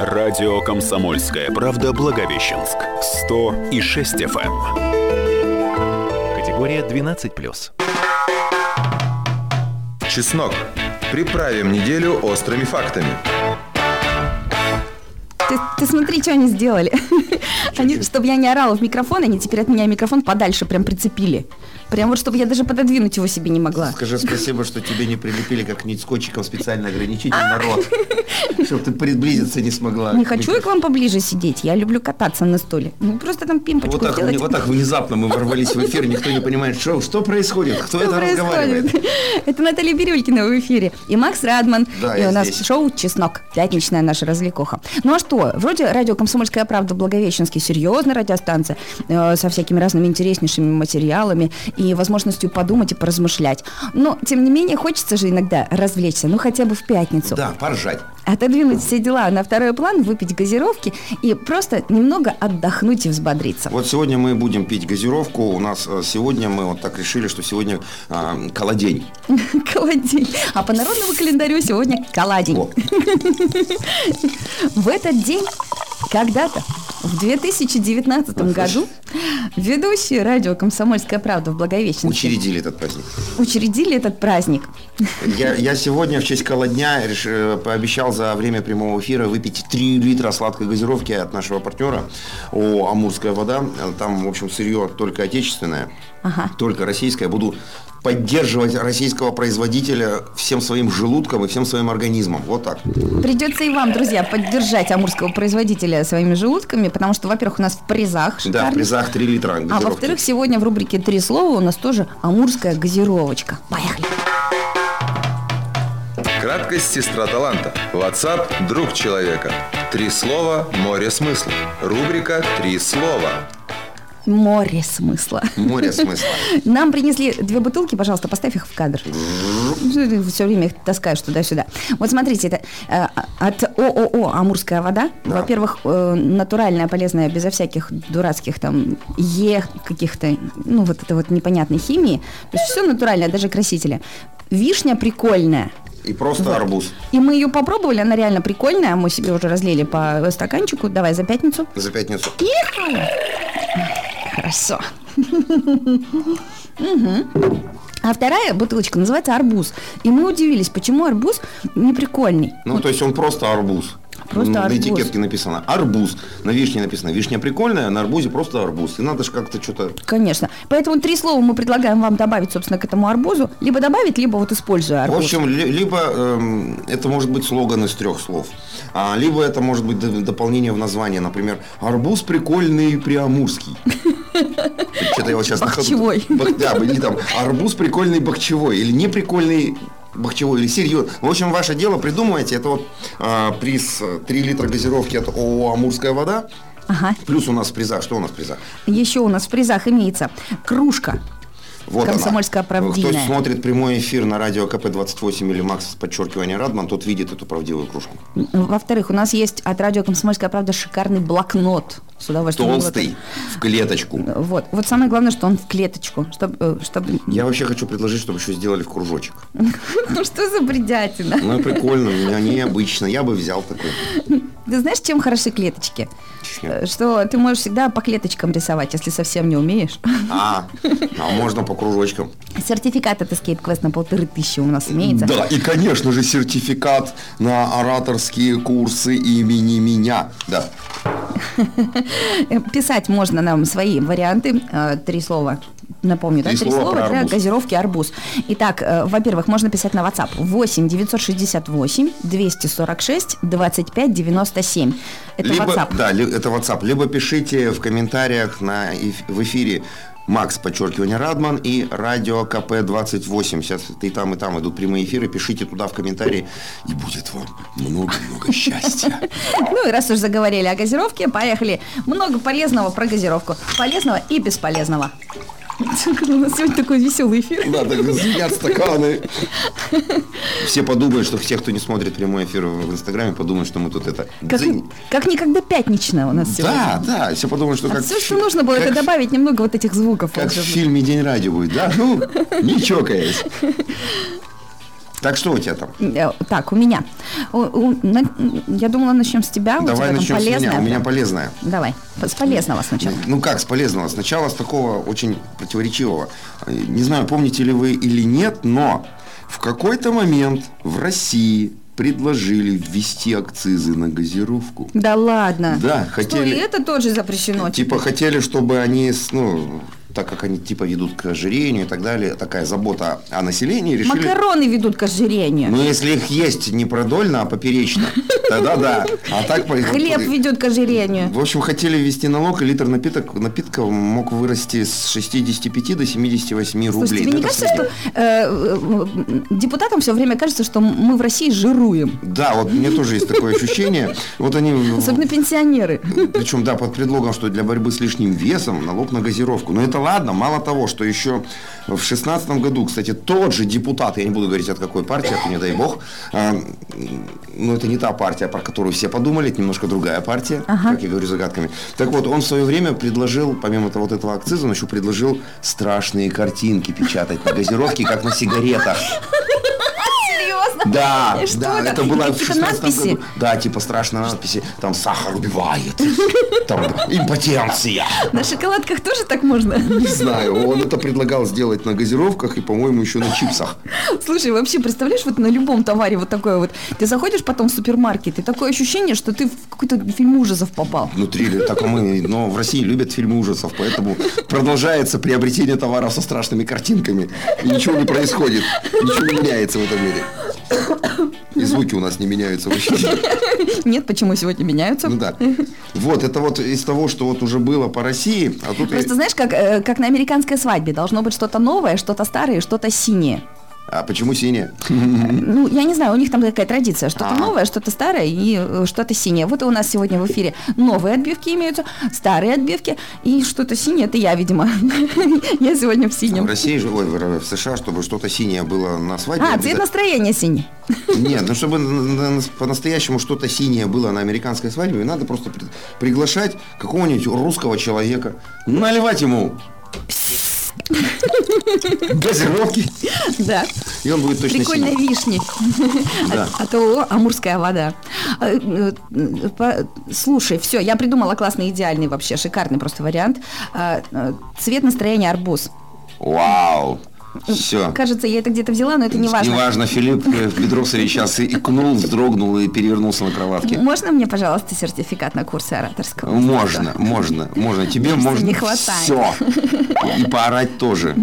Радио «Комсомольская правда» Благовещенск. 100 и 6 FM. Эм. Категория 12+. Чеснок. Приправим неделю острыми фактами. Ты, ты смотри, что они сделали. Они, чтобы я не орала в микрофон, они теперь от меня микрофон подальше прям прицепили. Прям вот, чтобы я даже пододвинуть его себе не могла. Скажи спасибо, что тебе не прилепили как-нибудь скотчиком специально ограничитель на рот, чтобы ты приблизиться не смогла. Не хочу я к вам поближе сидеть, я люблю кататься на стуле. Ну, просто там пимпочку Вот так, вот так внезапно мы ворвались в эфир, никто не понимает, что, что происходит, кто Что это разговаривает. происходит? Это Наталья Бирюлькина в эфире. И Макс Радман. Да, и у нас здесь. шоу «Чеснок». Пятничная наша развлекуха. Ну а что? Вроде радио «Комсомольская правда» Благовещенский. Серьезная радиостанция. э, со всякими разными интереснейшими материалами и возможностью подумать и поразмышлять. Но, тем не менее, хочется же иногда развлечься. Ну, хотя бы в пятницу. Да, поржать. Отодвинуть все дела на второй план, выпить газировки и просто немного отдохнуть и взбодриться. Вот сегодня мы будем пить газировку. У нас э, сегодня мы вот так решили, что сегодня э, колодень. Колодень. А по народному календарю сегодня колодень. В этот день, когда-то, в 2019 году, ведущие радио «Комсомольская правда» в Благовещенске учредили этот праздник. учредили этот праздник. Я, я сегодня в честь колодня реш- э, пообещал за время прямого эфира выпить 3 литра сладкой газировки от нашего партнера ООО «Амурская вода». Там, в общем, сырье только отечественное, Ага. только российское. Буду поддерживать российского производителя всем своим желудком и всем своим организмом. Вот так. Придется и вам, друзья, поддержать амурского производителя своими желудками, потому что, во-первых, у нас в призах Да, в призах 3 литра А во-вторых, сегодня в рубрике «Три слова» у нас тоже амурская газировочка. Поехали. Краткость сестра таланта. WhatsApp – друг человека. Три слова – море смысла. Рубрика «Три слова». Море смысла. Море смысла. Нам принесли две бутылки, пожалуйста, поставь их в кадр. Все время их таскаешь туда-сюда. Вот смотрите, это э, от ООО «Амурская вода». Во-первых, э, натуральная, полезная, безо всяких дурацких там Е каких-то, ну вот это вот непонятной химии. То есть все натуральное, даже красители. Вишня прикольная. И просто арбуз. И мы ее попробовали, она реально прикольная. Мы себе уже разлили по стаканчику. Давай за пятницу. За пятницу. Ехала. Хорошо. А вторая бутылочка называется арбуз. И мы удивились, почему арбуз не прикольный. Ну, то есть он просто арбуз. Просто на арбуз. этикетке написано арбуз. На вишне написано вишня прикольная, на арбузе просто арбуз. И надо же как-то что-то... Конечно. Поэтому три слова мы предлагаем вам добавить, собственно, к этому арбузу. Либо добавить, либо вот используя В арбуз. общем, ли- либо эм, это может быть слоган из трех слов, а, либо это может быть дополнение в название, например, арбуз прикольный приамурский. Что-то я вот сейчас Бахчевой. Бах- Да, или там арбуз прикольный бахчевой, или неприкольный бахчевой, или серьезно. В общем, ваше дело, придумывайте. Это вот а, приз э, 3 литра газировки от ООО «Амурская вода». Ага. Плюс у нас в призах, что у нас в призах? Еще у нас в призах имеется кружка. Вот Комсомольская она. правдивая. Кто смотрит прямой эфир на радио КП-28 или Макс, подчеркивание Радман, тот видит эту правдивую кружку. Во-вторых, у нас есть от радио «Комсомольская правда» шикарный блокнот. С удовольствием. Толстый, в клеточку. Вот. Вот самое главное, что он в клеточку. Чтобы, чтобы... Я вообще хочу предложить, чтобы еще сделали в кружочек. Ну что за бредятина? Ну, прикольно, не- необычно. Я бы взял такой. Ты знаешь, чем хороши клеточки? Чем? Э, Что ты можешь всегда по клеточкам рисовать, если совсем не умеешь. А, а можно по кружочкам. Сертификат от Escape Quest на полторы тысячи у нас имеется. Да, и, конечно же, сертификат на ораторские курсы имени меня. Да. Э, Писать можно нам свои варианты. Э, Три слова. Напомню, да? Три Три слова слова для арбуз. газировки арбуз. Итак, э, во-первых, можно писать на WhatsApp 8 968 246 25 97. Это либо, WhatsApp. Да, ли- это WhatsApp. Либо пишите в комментариях на, в эфире Макс, подчеркивание, Радман и радио КП-28. Сейчас и там, и там идут прямые эфиры. Пишите туда в комментарии, и будет вам много-много счастья. Ну и раз уж заговорили о газировке, поехали. Много полезного про газировку. Полезного и бесполезного. У нас сегодня такой веселый эфир. Да, так звенят стаканы. Все подумают, что все, кто не смотрит прямой эфир в Инстаграме, подумают, что мы тут это... Как, как никогда пятничная у нас сегодня. Да, да, все подумают, что А как... все, что нужно было, как это добавить немного вот этих звуков. Как в фильме «День радио» будет, да? Ну, не чокаясь. Так что у тебя там? Э, Так, у меня. Я думала, начнем с тебя. Давай начнем с меня. полезное. У меня полезное. Давай, с полезного сначала. Ну как с полезного? Сначала с такого очень противоречивого. Не знаю, помните ли вы или нет, но в какой-то момент в России предложили ввести акцизы на газировку. Да ладно. Да, Что, хотели- и это тоже запрещено? Типа хотели, чтобы они, ну, так как они типа ведут к ожирению и так далее, такая забота о населении, решили... Макароны ведут к ожирению. Ну, если их есть не продольно, а поперечно, тогда да. А так... Хлеб ведет к ожирению. В общем, хотели ввести налог, и литр напиток, напитка мог вырасти с 65 до 78 рублей. Слушай, тебе не кажется, что э, э, депутатам все время кажется, что мы в России жируем? Да, вот мне тоже есть такое ощущение. Вот они... Особенно пенсионеры. Причем, да, под предлогом, что для борьбы с лишним весом налог на газировку. Но это ладно, мало того, что еще в шестнадцатом году, кстати, тот же депутат, я не буду говорить от какой партии, это не дай бог, а, ну это не та партия, про которую все подумали, это немножко другая партия, Ага. как я говорю загадками. Так вот, он в свое время предложил, помимо того, вот этого акциза, он еще предложил страшные картинки печатать на газировке, как на сигаретах. Серьезно? Да, что да, это? это было в Какие-то 16 надписи? году. Да, типа страшные надписи. Там сахар убивает. Там импотенция. На шоколадках тоже так можно? Не знаю, он это предлагал сделать на газировках и, по-моему, еще на чипсах. Слушай, вообще, представляешь, вот на любом товаре вот такое вот. Ты заходишь потом в супермаркет, и такое ощущение, что ты в какой-то фильм ужасов попал. Внутри, так мы, но в России любят фильмы ужасов, поэтому продолжается приобретение товаров со страшными картинками. И ничего не происходит, ничего не меняется в этом мире. И звуки у нас не меняются вообще. Нет, почему сегодня меняются? Ну да. Вот, это вот из того, что вот уже было по России, а тут... Просто знаешь, как, э, как на американской свадьбе. Должно быть что-то новое, что-то старое, и что-то синее. А почему синяя? Ну, я не знаю, у них там такая традиция. Что-то А. новое, что-то старое и э, что-то синее. Вот и у нас сегодня в эфире новые отбивки имеются, старые отбивки и что-то синее. Это я, видимо. Я сегодня в В синем. России же, ой, в в США, чтобы что-то синее было на свадьбе. А, цвет настроения синий. Нет, ну чтобы на- на- по-настоящему что-то синее было на американской свадьбе, надо просто при- приглашать какого-нибудь русского человека, наливать ему газировки, Да. и он будет точно Прикольной синий. вишни. Да. От- От ООО «Амурская вода». Э, э, Слушай, все, я придумала классный, идеальный вообще, шикарный просто вариант. Э, э, Цвет настроения арбуз. Вау! Все. Кажется, я это где-то взяла, но это не важно. Неважно, Филипп э, Бедросович сейчас икнул, вздрогнул и перевернулся на кроватке. Можно мне, пожалуйста, сертификат на курсы ораторского? Можно, можно, можно. Тебе Кажется, можно не хватает. все. И поорать тоже.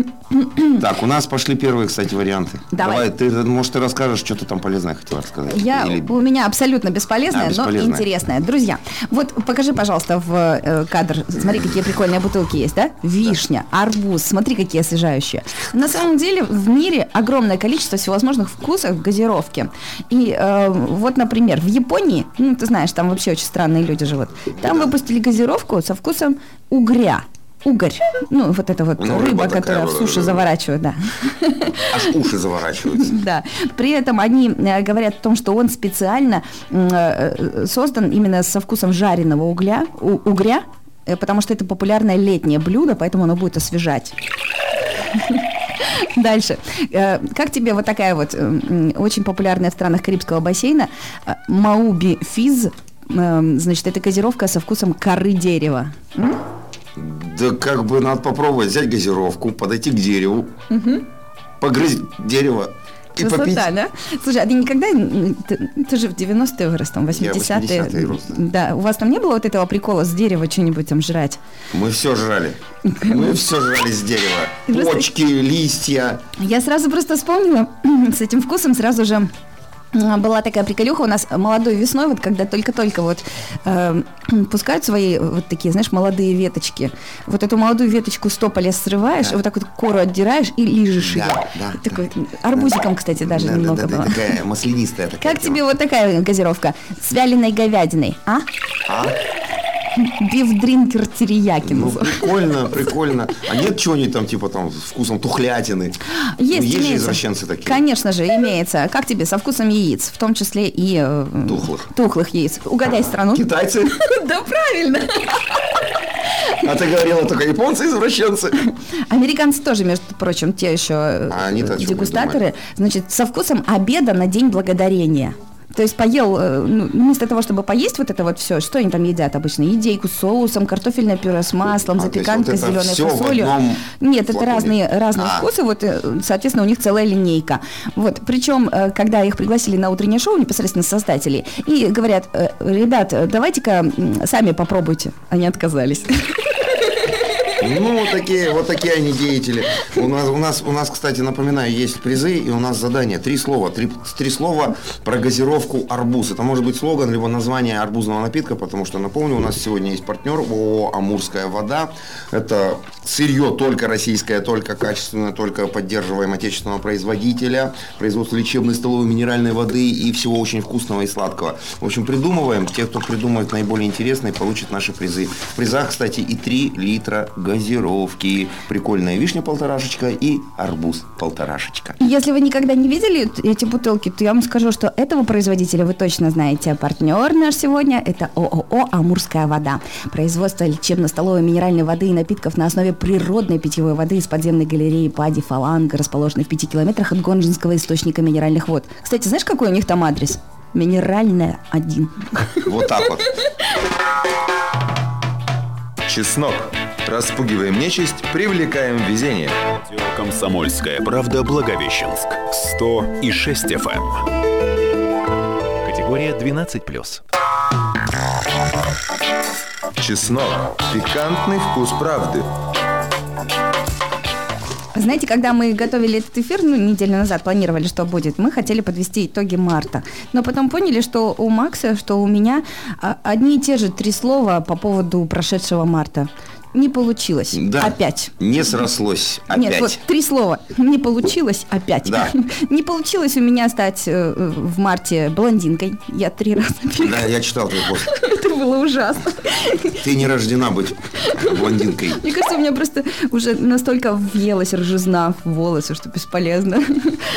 Так, у нас пошли первые, кстати, варианты. Давай. ты, может, ты расскажешь, что ты там полезное хотела рассказать? Я, Или- У меня абсолютно бесполезная, А, бесполезная. но интересная. Друзья, вот покажи, пожалуйста, в э, кадр. Смотри, какие прикольные бутылки есть, да? Вишня, арбуз, смотри, какие освежающие. На самом деле в мире огромное количество всевозможных вкусов газировки. И э, вот, например, в Японии, ну, ты знаешь, там вообще очень странные люди живут, там выпустили газировку со вкусом угря. Угорь. Ну, вот это вот Ну, рыба, рыба которая в суши да. заворачивают, да. Аж уши заворачиваются. Да. При этом они э, говорят о том, что он специально м, э, создан именно со вкусом жареного угля, угря, э, потому что это популярное летнее блюдо, поэтому оно будет освежать. Дальше. Э, Как тебе вот такая вот э, очень популярная в странах Карибского бассейна э, Мауби Физ? Э, Значит, это газировка со вкусом коры дерева. Да как бы надо попробовать взять газировку, подойти к дереву, погрызть дерево и попить. Красота, да? Слушай, а ты никогда, ты, ты же в 90-е вырос, там, 80-е. 80-е рос, да. у вас там не было вот этого прикола с дерева что-нибудь там жрать? Мы все жрали. Мы все жрали с дерева. Почки, листья. Я сразу просто вспомнила с этим вкусом сразу же была такая приколюха у нас молодой весной, вот когда только-только вот э, пускают свои вот такие, знаешь, молодые веточки. Вот эту молодую веточку с тополя срываешь, и вот так вот кору отдираешь и лижешь Да, ее. да, И такой, арбузиком, кстати, даже Да, да, немного да, да, было. такая маслянистая такая Как тема. тебе вот такая газировка с вяленой говядиной, а? А? Биф-дринкер терияки. Ну, прикольно, прикольно. А нет чего-нибудь там, типа, там, с вкусом тухлятины? Ну, Есть, есть же извращенцы такие. Конечно же, имеется. Как тебе? Со вкусом яиц, в том числе и... э, Тухлых. Тухлых яиц. Угадай страну. Китайцы? Да, правильно. А ты говорила только японцы извращенцы. Американцы тоже, между прочим, те еще э, А дегустаторы. Значит, со вкусом обеда на День Благодарения. То есть поел, э, ну, вместо того, чтобы поесть вот это вот все, что они там едят обычно? Идейку с соусом, картофельное пюре с маслом, А, запеканка вот с это зеленой фасолью. Нет, это флаконе? разные, разные А. вкусы, вот, э, соответственно, у них целая линейка. Вот, причем, э, когда их пригласили на утреннее шоу, непосредственно создатели, и говорят, ребят, давайте-ка сами попробуйте. Они отказались. Ну, такие, вот такие они деятели. У нас, у нас, у нас, кстати, напоминаю, есть призы, и у нас задание. Три слова. Три, три слова про газировку арбуз. Это может быть слоган, либо название арбузного напитка, потому что, напомню, у нас сегодня есть партнер ООО «Амурская вода». Это сырье только российское, только качественное, только поддерживаем отечественного производителя, производство лечебной столовой минеральной воды и всего очень вкусного и сладкого. В общем, придумываем. Те, кто придумает наиболее интересные, получат наши призы. В призах, кстати, и 3 литра газировки. Прикольная вишня полторашечка и арбуз полторашечка. Если вы никогда не видели эти бутылки, то я вам скажу, что этого производителя вы точно знаете. Партнер наш сегодня – это ООО «Амурская вода». Производство лечебно-столовой минеральной воды и напитков на основе природной питьевой воды из подземной галереи Пади Фаланга, расположенной в пяти километрах от Гонжинского источника минеральных вод. Кстати, знаешь, какой у них там адрес? Минеральная один. Вот так вот. Чеснок. Распугиваем нечисть, привлекаем везение. «Комсомольская правда» Благовещенск. 100 и 6 FM. Категория 12+. Чеснок. Пикантный вкус правды. Знаете, когда мы готовили этот эфир, ну, неделю назад планировали, что будет, мы хотели подвести итоги марта. Но потом поняли, что у Макса, что у меня а, одни и те же три слова по поводу прошедшего марта. Не получилось. Да. Опять. Не срослось. Опять. Нет, вот три слова. Не получилось опять. Да. Не получилось у меня стать э, в марте блондинкой. Я три раза Да, я читал твой пост. Это было ужасно. Ты не рождена быть блондинкой. Мне кажется, у меня просто уже настолько въелась ржизна в волосы, что бесполезно.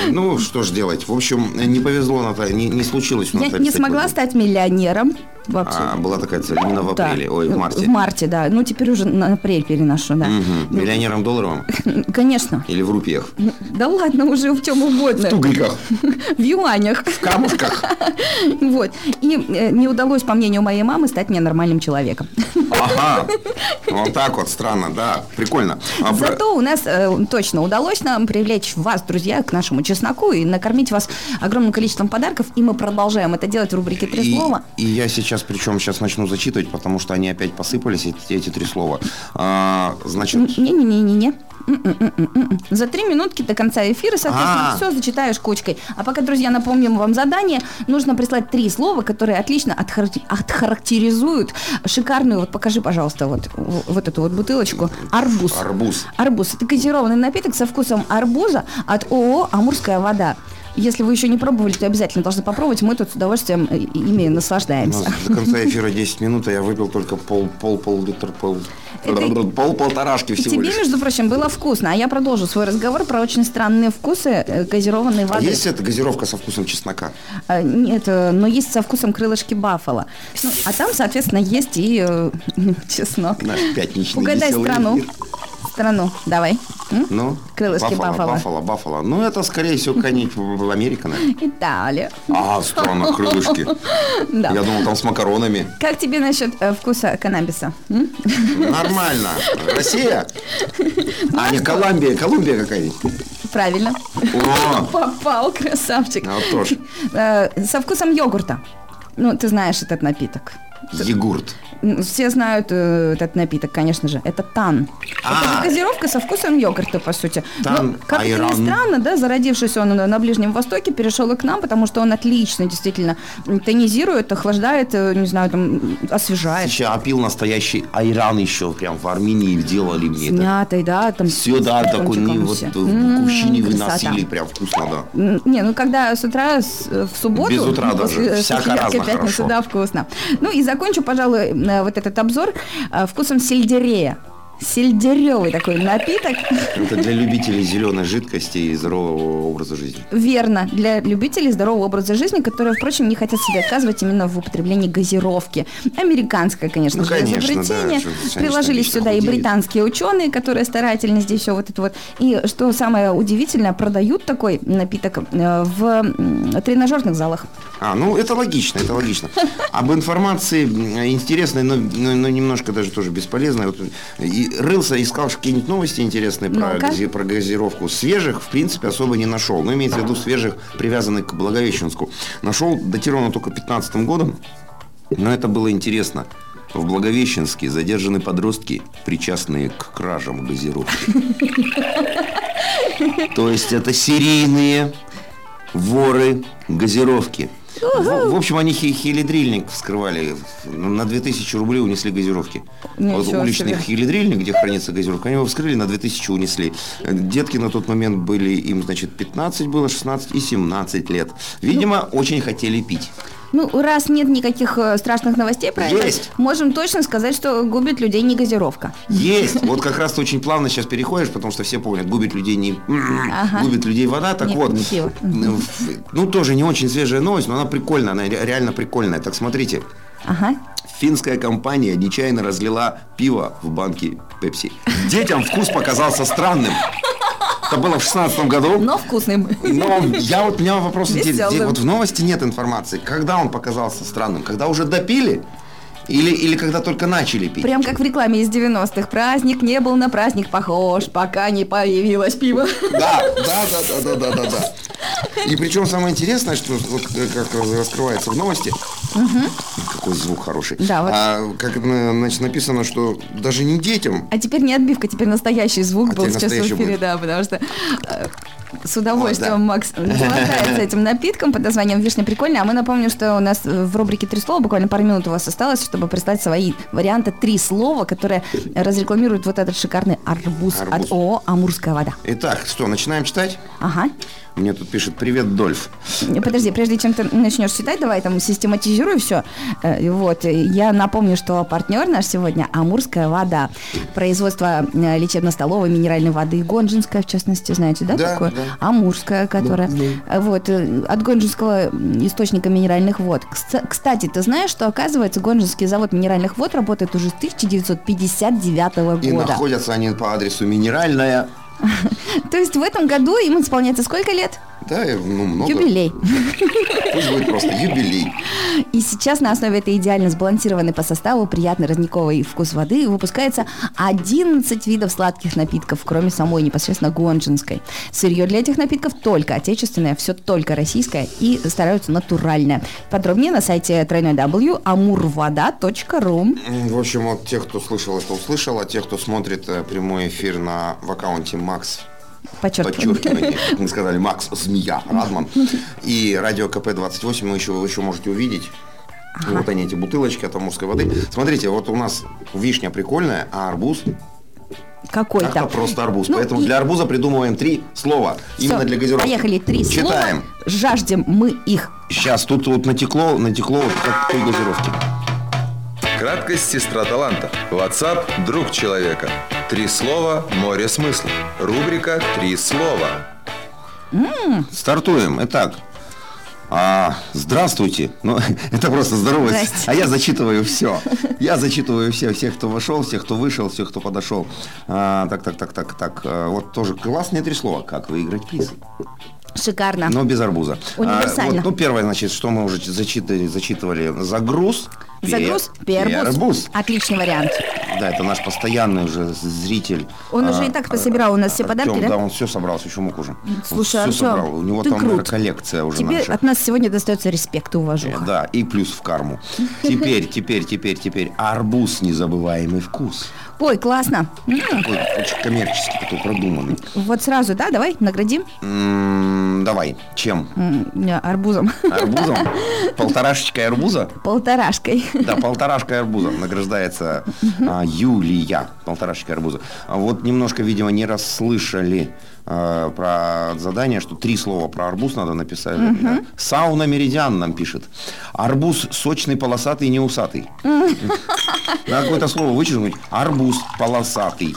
Ну, что ж делать. В общем, не повезло, Наталья, не, не случилось у Я не смогла стать миллионером вообще. А, была такая цель именно в Да. апреле, ой, в марте. В марте, да. Ну, теперь уже на апрель переношу, да. Мгм. Миллионером долларовым Конечно. или в рупиях? Да ладно, уже в чем угодно. В тугриках, В юанях. в камушках. Вот. И э, не удалось, по мнению моей мамы, стать мне нормальным человеком. Ага. Вот так вот, странно, да. Прикольно. А Зато у нас э, точно удалось нам привлечь вас, друзья, к нашему чесноку и накормить вас огромным количеством подарков. И мы продолжаем это делать в рубрике «Три слова». и я сейчас, причем сейчас начну зачитывать, потому что они опять посыпались, эти, эти три слова. А, значит, Не-не-не-не-не. За три минутки до конца эфира, соответственно, А. все зачитаешь кучкой. А пока, друзья, напомним вам задание. Нужно прислать три слова, которые отлично отхаракти- отхарактеризуют шикарную, вот покажи, пожалуйста, вот, вот эту вот бутылочку. Арбуз. арбуз. Арбуз. Это газированный напиток со вкусом арбуза от ООО «Амурская вода». Если вы еще не пробовали, то обязательно должны попробовать. Мы тут с удовольствием э, ими наслаждаемся. нас до конца эфира 10 минут, а я выпил только пол, пол, пол литра, пол, Это- пол полторашки всего Тебе, лишь. между прочим, было вкусно. А я продолжу свой разговор про очень странные вкусы э, газированной А воды. есть эта газировка со вкусом чеснока? А, Нет, но есть со вкусом крылышки баффала. Ну, а там, соответственно, есть и э, чеснок. Наш пятничный Угадай страну. эфир. Страну, давай. М? Ну, Крылышки Баффало, баффало. Баффало, Баффало. Ну, это, скорее всего, в- Америка, наверное. Италия. А, странно, крылышки. Да. Я думал, там с макаронами. Как тебе насчет э, вкуса каннабиса? М? Нормально. Россия? А, не, Колумбия. Колумбия какая-нибудь. Правильно. О, Попал, красавчик. а вот тоже. Э, Со вкусом йогурта. Ну, ты знаешь этот напиток. Егурт. Все знают э, этот напиток, конечно же. Это тан. Это А. же газировка со вкусом йогурта, по сути. Тан, Но, как это айран. ни странно, да, зародившийся он на, Ближнем Востоке, перешел и к нам, потому что он отлично действительно тонизирует, охлаждает, э, не знаю, там, освежает. Сейчас опил настоящий айран еще прям в Армении делали мне С это. мятой, да, там. Все, да, такой, не, вот все. в М, кувшине красота. выносили, прям вкусно, да. Не, ну когда с утра, с- в субботу, Без утра после, даже. э, Всяко яркой разно хорошо. да, вкусно. Ну и закончу, пожалуй, э, вот этот обзор э, вкусом сельдерея сельдеревый такой напиток. Это для любителей зеленой жидкости и здорового образа жизни. Верно, для любителей здорового образа жизни, которые, впрочем, не хотят себе отказывать именно в употреблении газировки. Американское, конечно Ну, же, конечно, изобретение. да, что, Приложились сюда и худеют. британские ученые, которые старательно здесь все вот это вот. И что самое удивительное, продают такой напиток э, в тренажерных залах. А, ну это логично, это логично. Об информации интересной, но, но- но немножко даже тоже бесполезной. Вот, и рылся, искал какие-нибудь новости интересные про, гази- про газировку. Свежих, в принципе, особо не нашел. Но имеется в виду свежих, привязанных к Благовещенску. Нашел датировано только 15 годом. Но это было интересно. В Благовещенске задержаны подростки, причастные к кражам газировки. То есть это серийные воры газировки. В, в общем, они хелидрильник вскрывали. На 2000 рублей унесли газировки. Ничего вот уличный себе. хелидрильник, где хранится газировка, они его вскрыли, на 2000 унесли. Детки на тот момент были, им, значит, 15 было, 16 и 17 лет. Видимо, очень хотели пить. Ну, раз нет никаких э, страшных новостей про это, Есть. можем точно сказать, что губит людей не газировка. Есть. Вот как раз ты очень плавно сейчас переходишь, потому что все помнят, губит людей не... Ага. Губит людей вода. Так Не- вот, не пиво. ну, тоже не очень свежая новость, но она прикольная, она ре- реально прикольная. Так смотрите, Ага. Финская компания нечаянно разлила пиво в банке Пепси. Детям вкус показался странным. Это было в 16 году. Но вкусным. Но я вот, у меня вопрос интересный. Вот в новости нет информации. Когда он показался странным? Когда уже допили? Или, или когда только начали пить? Прям как в рекламе из 90-х. Праздник не был на праздник похож, пока не появилось пиво. Да, да, да, да, да, да, да. И причем самое интересное, что вот э, как раскрывается в новости, какой звук хороший. Да, вот. А, как значит, написано, что даже не детям, А теперь не отбивка, теперь настоящий звук А был сейчас в эфире, будет. да, потому что э, с удовольствием О, да. Макс наслаждается этим напитком под названием «Вишня прикольная». А мы напомним, что у нас э, в рубрике «Три слова» буквально пару минут у вас осталось, чтобы прислать свои варианты «Три слова», которые разрекламируют вот этот шикарный арбуз, Арбуз. от ООО «Амурская вода». Итак, что, начинаем читать? Ага. Мне тут пишет «Привет, Дольф». Подожди, прежде чем ты начнешь читать, давай там систематизируй все. Вот, э, я напомню, что партнер наш сегодня Амурская вода. Производство э, лечебно-столовой минеральной воды Гонжинская, в частности, знаете, да, Да, такое? Да. Амурская, которая... э, Вот, э, от Гонжинского источника минеральных вод. Кс- Кстати, ты знаешь, что, оказывается, Гонжинский завод минеральных вод работает уже с 1959 И года. находятся они по адресу Минеральная. То есть в этом году им исполняется сколько лет? Да, ну, много. Юбилей. Пусть будет просто юбилей. И сейчас на основе этой идеально сбалансированной по составу приятный родниковый вкус воды выпускается 11 видов сладких напитков, кроме самой непосредственно гонжинской. Сырье для этих напитков только отечественное, все только российское и стараются натуральное. Подробнее на сайте www.amurvoda.ru В общем, вот тех, кто слышал, это услышал, а тех, кто смотрит э, прямой эфир на, в аккаунте Макс Подчеркивание, как мы сказали, Макс Змея Радман и радио КП 28 вы еще, вы еще можете увидеть. Вот они, эти бутылочки от амурской воды. Смотрите, вот у нас вишня прикольная, а арбуз Какой-то. это просто арбуз. Ну, Поэтому и- для арбуза придумываем три слова. Именно Всё, для газировки. Поехали, три Читаем. слова. Жаждем мы их. Сейчас тут вот натекло, натекло вот как той газировки. Краткость сестра таланта. WhatsApp – друг человека. Три слова – море смысла. Рубрика «Три слова». Стартуем. Итак, а, здравствуйте. Ну, это просто. Здрасте. А я зачитываю все. Я зачитываю все, всех, кто вошел, всех, кто вышел, всех, кто подошел. А, так, так, так, так, так. а, Вот тоже классные три слова. Как выиграть приз? Шикарно. Но без арбуза. Универсально. А, вот, ну, первое, значит, что мы уже зачитали, зачитывали. Загруз. Загруз, пе- пербуз. пербуз. Отличный вариант. Да, это наш постоянный уже зритель. Он уже и так пособирал у нас все Артём, подарки, да? Да, он все собрал, еще мог уже. Слушай, он все Артём, собрал. У него ты там крут. коллекция уже Тебе наша. от нас сегодня достается респект и уважуха. Да, и плюс в карму. Теперь, теперь, теперь, теперь. Арбуз незабываемый вкус. Ой, классно. М, Такой очень коммерческий, такой продуманный. Вот сразу, да, давай, наградим. М, Давай, чем? М, Арбузом. Арбузом? Полторашечкой арбуза? Полторашкой. Да, полторашка арбуза награждается а, Юлия. Полторашечка арбуза. А вот немножко, видимо, не расслышали а, про задание, что три слова про арбуз надо написать. Да. Сауна Меридиан нам пишет. Арбуз сочный, полосатый, не усатый. Надо какое-то слово вычеркнуть. Арбуз полосатый.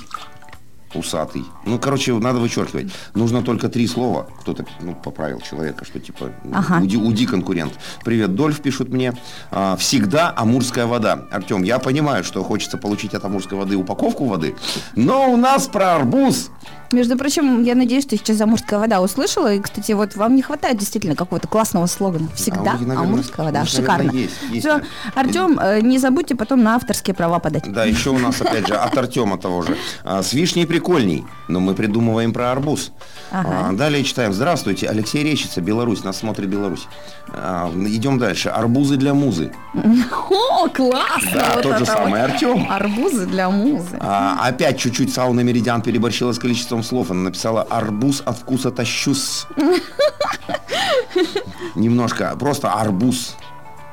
Усатый. Ну, короче, надо вычеркивать. Нужно только три слова. Кто-то ну, поправил человека, что типа Ага. уди, уди конкурент. Привет, Дольф, пишут мне. А, всегда амурская вода. Артем, я понимаю, что хочется получить от амурской воды упаковку воды, но у нас про арбуз. Между прочим, я надеюсь, что сейчас «Амурская вода» услышала. И, кстати, вот вам не хватает действительно какого-то классного слогана. Всегда А у них, наверное, «Амурская вода». у них, наверное, Шикарно. есть, есть, Все. Артем, э, не забудьте потом на авторские права подать. Да, еще у нас, опять же, от Артема того же. А, с вишней прикольней, но мы придумываем про арбуз. Ага. А, далее читаем. Здравствуйте, Алексей Речица, Беларусь. Нас смотрит Беларусь. А, идем дальше. Арбузы для музы. О, классно! Да, Вот тот же самый. Артем. Арбузы для музы. А, опять чуть-чуть сауна Меридиан переборщила с количеством слов. Она написала арбуз от вкуса тащус. Немножко, просто арбуз.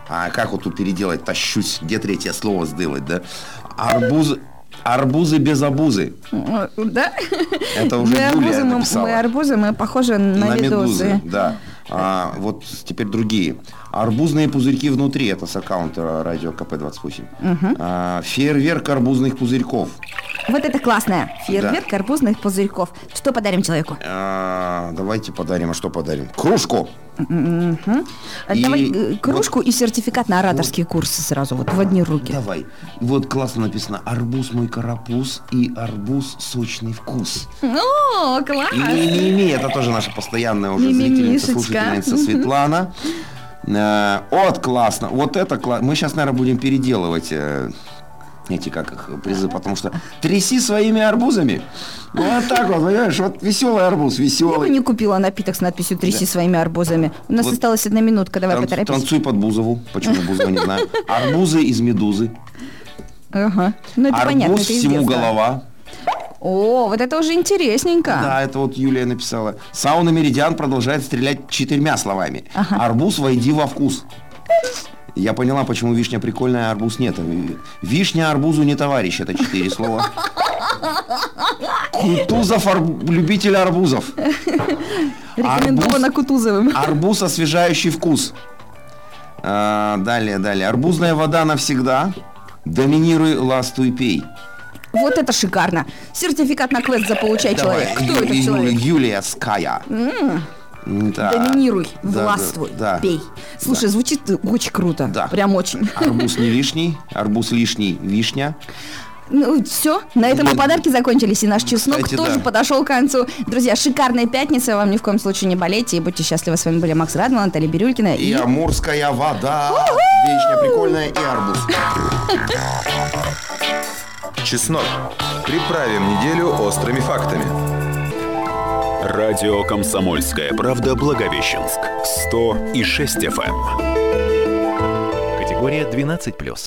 А как вот тут переделать тащусь? Где третье слово сделать, да? Арбуз, арбузы без обузы. Э, Да? Это уже мы арбузы, мы, написала. мы арбузы, мы похожи на, На медузы, медузы. да. А, вот теперь другие. Арбузные пузырьки внутри, это с аккаунта радио КП-28. А, фейерверк арбузных пузырьков. Вот это классное. Фейерверк арбузных пузырьков. Что подарим человеку? А, давайте подарим, а что подарим? Кружку. И Давай э, вот- кружку и сертификат на ораторские курсы сразу, вот в одни руки. Давай. Вот классно написано. Арбуз мой карапуз и арбуз сочный вкус. О, класс! И Мими, это тоже наша постоянная уже зрительница, слушательница Светлана. Вот классно. Вот это классно. Мы сейчас, наверное, будем переделывать э, эти, как их, призы, потому что тряси своими арбузами. Вот так вот, понимаешь, вот веселый арбуз, Я бы веселый. не купила напиток с надписью «Тряси своими арбузами». У нас Вот осталась одна минутка, давай Тан- поторопись. Танцуй под Бузову. Почему Бузова, не знаю. Арбузы из медузы. Ага. Ну, это Арбуз понятно, из всему голова. О, вот это уже интересненько. Да, это вот Юлия написала. Сауна Меридиан продолжает стрелять четырьмя словами. Арбуз, войди во вкус. Я поняла, почему вишня прикольная, а арбуз нет. Вишня арбузу не товарищ, это четыре слова. Кутузов арб- любитель арбузов. Рекомендовано Арбуз- Кутузовым. Арбуз освежающий вкус. А, далее, далее. Арбузная вода навсегда. Доминируй, ластуй, пей. Вот это шикарно. Сертификат на квест заполучай человек. Кто Ю- этот человек? Юлия Ская. Да. Доминируй, Да, властвуй, да, да. пей. Слушай, звучит очень круто. Да. Прям очень. Арбуз не лишний, арбуз лишний, вишня. Ну, все, на этом и подарки закончились, и наш чеснок Кстати, тоже да. подошел к концу. Друзья, шикарная пятница, вам ни в коем случае не болейте, и будьте счастливы. С вами были Макс Радман, Наталья Бирюлькина И амурская вода. Вишня прикольная и арбуз. Чеснок. Приправим неделю острыми фактами. Радио «Комсомольская правда» Благовещенск. 100 и 6 FM. Категория 12+.